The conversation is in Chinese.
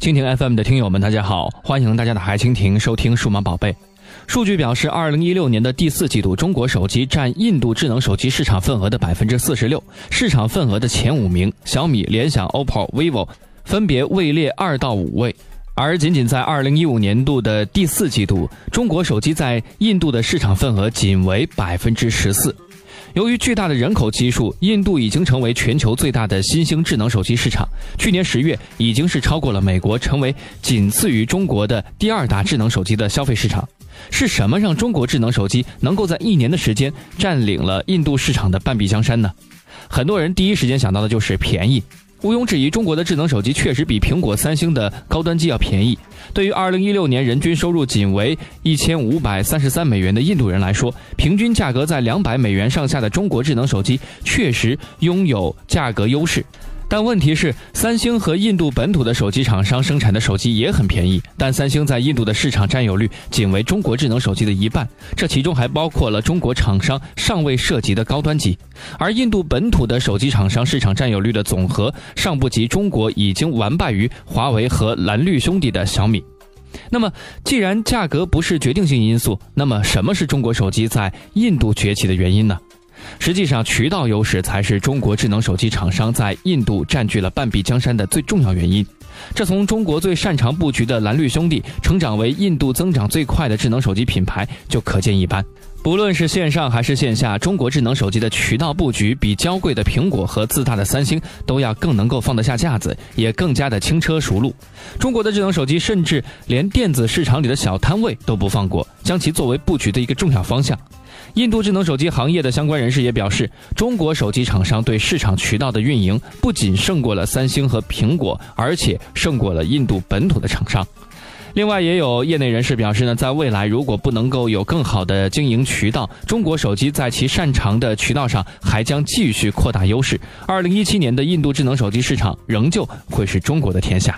蜻蜓 FM 的听友们，大家好，欢迎大家打开蜻蜓收听数码宝贝。数据表示，二零一六年的第四季度，中国手机占印度智能手机市场份额的百分之四十六，市场份额的前五名，小米、联想、OPPO、vivo 分别位列二到五位。而仅仅在二零一五年度的第四季度，中国手机在印度的市场份额仅为百分之十四。由于巨大的人口基数，印度已经成为全球最大的新兴智能手机市场。去年十月，已经是超过了美国，成为仅次于中国的第二大智能手机的消费市场。是什么让中国智能手机能够在一年的时间占领了印度市场的半壁江山呢？很多人第一时间想到的就是便宜。毋庸置疑，中国的智能手机确实比苹果、三星的高端机要便宜。对于2016年人均收入仅为1533美元的印度人来说，平均价格在200美元上下的中国智能手机确实拥有价格优势。但问题是，三星和印度本土的手机厂商生产的手机也很便宜，但三星在印度的市场占有率仅为中国智能手机的一半，这其中还包括了中国厂商尚未涉及的高端机，而印度本土的手机厂商市场占有率的总和尚不及中国已经完败于华为和蓝绿兄弟的小米。那么，既然价格不是决定性因素，那么什么是中国手机在印度崛起的原因呢？实际上，渠道优势才是中国智能手机厂商在印度占据了半壁江山的最重要原因。这从中国最擅长布局的蓝绿兄弟成长为印度增长最快的智能手机品牌就可见一斑。不论是线上还是线下，中国智能手机的渠道布局比娇贵的苹果和自大的三星都要更能够放得下架子，也更加的轻车熟路。中国的智能手机甚至连电子市场里的小摊位都不放过，将其作为布局的一个重要方向。印度智能手机行业的相关人士也表示，中国手机厂商对市场渠道的运营不仅胜过了三星和苹果，而且胜过了印度本土的厂商。另外，也有业内人士表示呢，在未来如果不能够有更好的经营渠道，中国手机在其擅长的渠道上还将继续扩大优势。二零一七年的印度智能手机市场仍旧会是中国的天下。